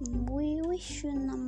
Вище на Мару прижмайся, вище.